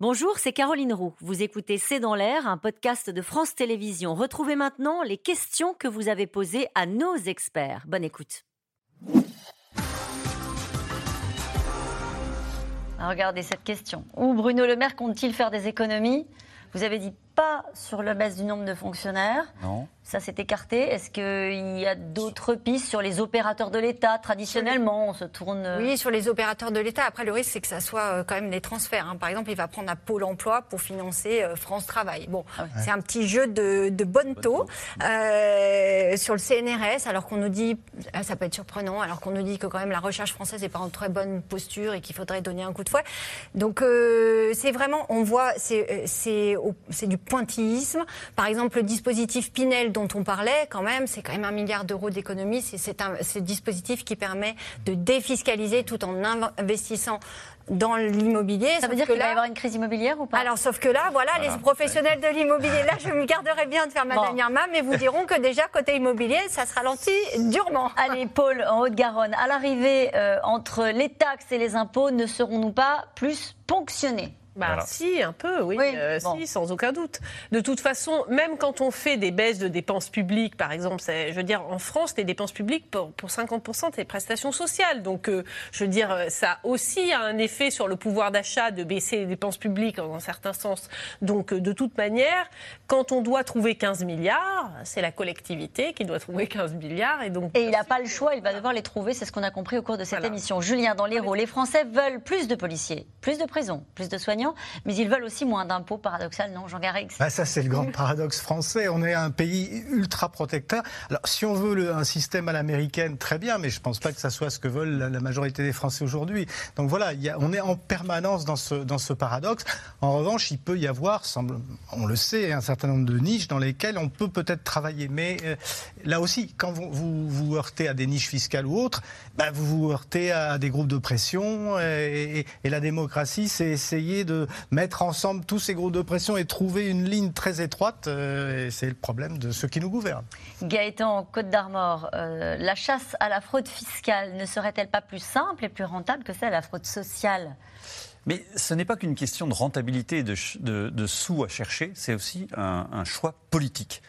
Bonjour, c'est Caroline Roux. Vous écoutez C'est dans l'air, un podcast de France Télévisions. Retrouvez maintenant les questions que vous avez posées à nos experts. Bonne écoute. Regardez cette question. Où Bruno Le Maire compte-t-il faire des économies? Vous avez dit pas sur la baisse du nombre de fonctionnaires. Non. Ça s'est écarté. Est-ce qu'il y a d'autres pistes sur les opérateurs de l'État Traditionnellement, on se tourne. euh, Oui, sur les opérateurs de l'État. Après, le risque, c'est que ça soit euh, quand même des transferts. hein. Par exemple, il va prendre à Pôle emploi pour financer euh, France Travail. Bon, c'est un petit jeu de, de bonne taux. Euh, sur le CNRS, alors qu'on nous dit, ah, ça peut être surprenant, alors qu'on nous dit que quand même la recherche française n'est pas en très bonne posture et qu'il faudrait donner un coup de fouet. Donc, euh, c'est vraiment, on voit, c'est du pointillisme. Par exemple, le dispositif Pinel dont on parlait, quand même, c'est quand même un milliard d'euros d'économies. C'est- un c'est le dispositif qui permet de défiscaliser tout en inv- investissant dans l'immobilier. Ça veut dire qu'il va y avoir une crise immobilière ou pas? Alors, sauf que là, voilà, les professionnels de l'immobilier, là, je me garderai bien de faire ma Bon. dernière main, mais vous diront que déjà, côté immobilier, ça se ralentit durement. Allez, Paul, en Haute-Garonne, à l'arrivée, euh, entre les taxes et les impôts, ne serons-nous pas plus ponctionnés? Bah, Voilà. Si, un peu, oui, Oui, euh, bon. si, sans aucun doute. De toute façon, même quand on fait des baisses de dépenses publiques, par exemple, c'est- je veux dire, en France, les dépenses publiques, pour, pour 50%, c'est les prestations sociales. Donc, euh, je veux dire, euh, ça aussi a un effet sur le pouvoir d'achat de baisser les dépenses publiques dans un certain sens. Donc, euh, de toute manière, quand on doit trouver 15 milliards, c'est la collectivité qui doit trouver 15 milliards. Et, donc, Et il n'a pas le choix, il va devoir les trouver, c'est ce qu'on a compris au cours de cette Voilà. émission. Julien, dans l'Hérault, les Français veulent plus de policiers, plus de prisons, plus de soignants, mais ils veulent aussi moins d'impôts, paradoxal, non, Jean Garrix Bah, ça, c'est le grand paradoxe français. On est un pays ultra protecteur. Alors, si on veut un système à l'américaine, très bien, mais je ne pense pas que ça soit ce que veulent la, majorité des Français aujourd'hui. Donc voilà, on est en permanence dans ce, paradoxe. En revanche, il peut y avoir, on le sait, un certain nombre de niches dans lesquelles on peut peut-être travailler. Mais euh, là aussi, quand vous, vous heurtez à des niches fiscales ou autres, bah, vous vous heurtez à des groupes de pression. et la démocratie, c'est essayer de mettre ensemble tous ces groupes de pression et trouver une ligne très étroite. euh, et c'est le problème de ceux qui nous gouvernent. Gaëtan, Côte d'Armor, euh, la chasse à la fraude fiscale ne serait-elle pas plus simple et plus rentable que celle à la fraude sociale? Mais ce n'est pas qu'une question de rentabilité et de, de- de sous à chercher, c'est aussi un, un choix politique.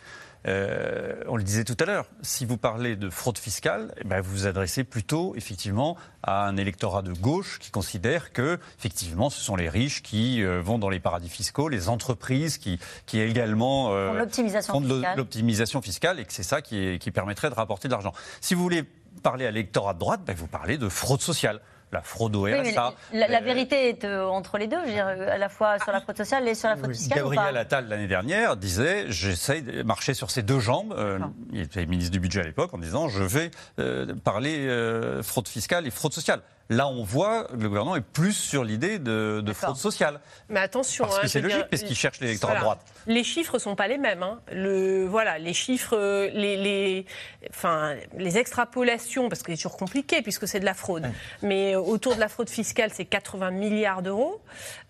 Euh, on le disait tout à l'heure, si vous parlez de fraude fiscale, eh ben, vous vous adressez plutôt effectivement à un électorat de gauche qui considère que effectivement ce sont les riches qui euh, vont dans les paradis fiscaux, les entreprises qui, qui également euh, Font de l'optimisation fiscale. l'optimisation fiscale et que c'est ça qui, est- qui permettrait de rapporter de l'argent. Si vous voulez parler à l'électorat de droite, ben, vous parlez de fraude sociale. La fraude au Oui, RSA. la, la Euh, vérité est euh, entre les deux, je veux dire, euh, à la fois sur la fraude sociale et sur la fraude Oui. fiscale. Gabriel Attal, l'année dernière, disait J'essaye de marcher sur ses deux jambes. Euh, il était ministre du budget à l'époque en disant Je vais euh, parler fraude fiscale et fraude sociale. Là, on voit que le gouvernement est plus sur l'idée de, de fraude sociale. Mais attention, Parce hein, que je c'est dire, logique, parce qu'il cherche l'électorat de voilà. droite. Les chiffres sont pas les mêmes. hein. Le, voilà, les chiffres, euh, les, les, enfin, les extrapolations, parce que c'est toujours compliqué puisque c'est de la fraude. Mais euh, autour de la fraude fiscale, c'est 80 milliards d'euros.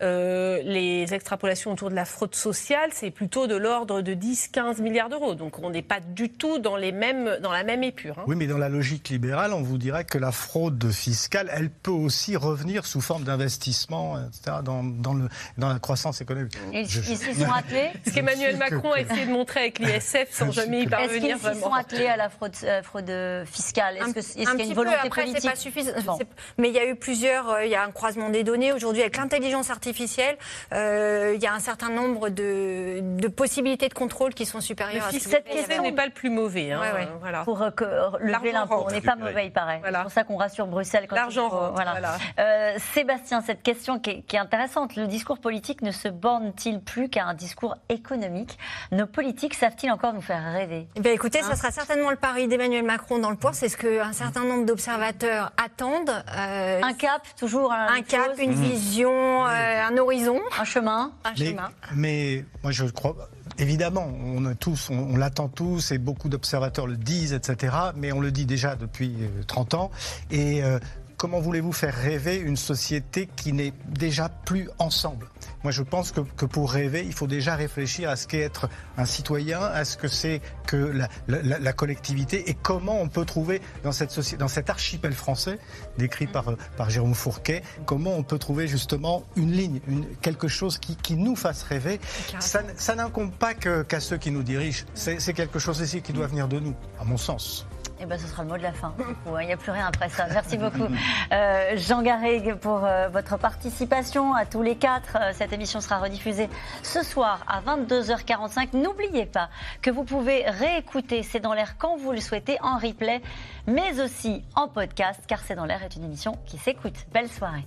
Euh, les extrapolations autour de la fraude sociale, c'est plutôt de l'ordre de 10-15 milliards d'euros. Donc on n'est pas du tout dans, les mêmes, dans la même épure. hein. Oui, mais dans la logique libérale, on vous dirait que la fraude fiscale, elle peut aussi revenir sous forme d'investissement, etc., dans, dans, le, dans la croissance économique. Ils Je- ils s'y sont attelés Ce qu'Emmanuel que- Macron a essayé de montrer avec l'ISF sans jamais y Est-ce parvenir qu'ils s'y sont attelés à la fraude, euh, fraude fiscale? Est-ce est-ce qu'il un y a petit une peu, volonté après, politique c'est pas suffisant. Bon. Mais il y a eu plusieurs. euh, Il y a un croisement des données aujourd'hui avec l'intelligence artificielle. euh, il y a un certain nombre de, de possibilités de contrôle qui sont Le supérieures à ce que fiscal vous payez français avant. n'est pas le plus mauvais. hein, Ouais, ouais. euh, Voilà. pour euh, lever l'impôt. On n'est pas mauvais, il paraît. Voilà. C'est pour ça qu'on rassure Bruxelles quand L'argent Voilà. voilà. Euh, Sébastien, cette question qui est, qui est intéressante. Le discours politique ne se borne-t-il plus qu'à un discours économique? Nos politiques savent-ils encore nous faire rêver? Eh bien, écoutez, Hein? ça sera certainement le pari d'Emmanuel Macron dans le pouvoir. C'est ce qu'un certain nombre d'observateurs attendent. Euh, Un cap, toujours un, un cap, une vision, euh, un horizon, un chemin. un Mais, chemin. mais moi, je crois. Évidemment, on, a tous, on, on l'attend tous et beaucoup d'observateurs le disent, etc. Mais on le dit déjà depuis euh, 30 ans. Et euh, comment voulez-vous faire rêver une société qui n'est déjà plus ensemble? Moi, je pense que, que, pour rêver, il faut déjà réfléchir à ce qu'est être un citoyen, à ce que c'est que la, la, la, collectivité et comment on peut trouver dans cette société, dans cet archipel français décrit par, par Jérôme Fourquet, comment on peut trouver justement une ligne, une, quelque chose qui, qui nous fasse rêver. Ça, ça n'incombe pas qu'à ceux qui nous dirigent. C'est quelque chose ici qui doit venir de nous, à mon sens. Eh ben, ce sera le mot de la fin. Il n'y a plus rien après ça. Merci beaucoup, euh, Jean Garrigue, pour euh, votre participation à tous les quatre. Euh, cette émission sera rediffusée ce soir à 22h45. N'oubliez pas que vous pouvez réécouter C'est dans l'air quand vous le souhaitez en replay, mais aussi en podcast, car C'est dans l'air est une émission qui s'écoute. Belle soirée.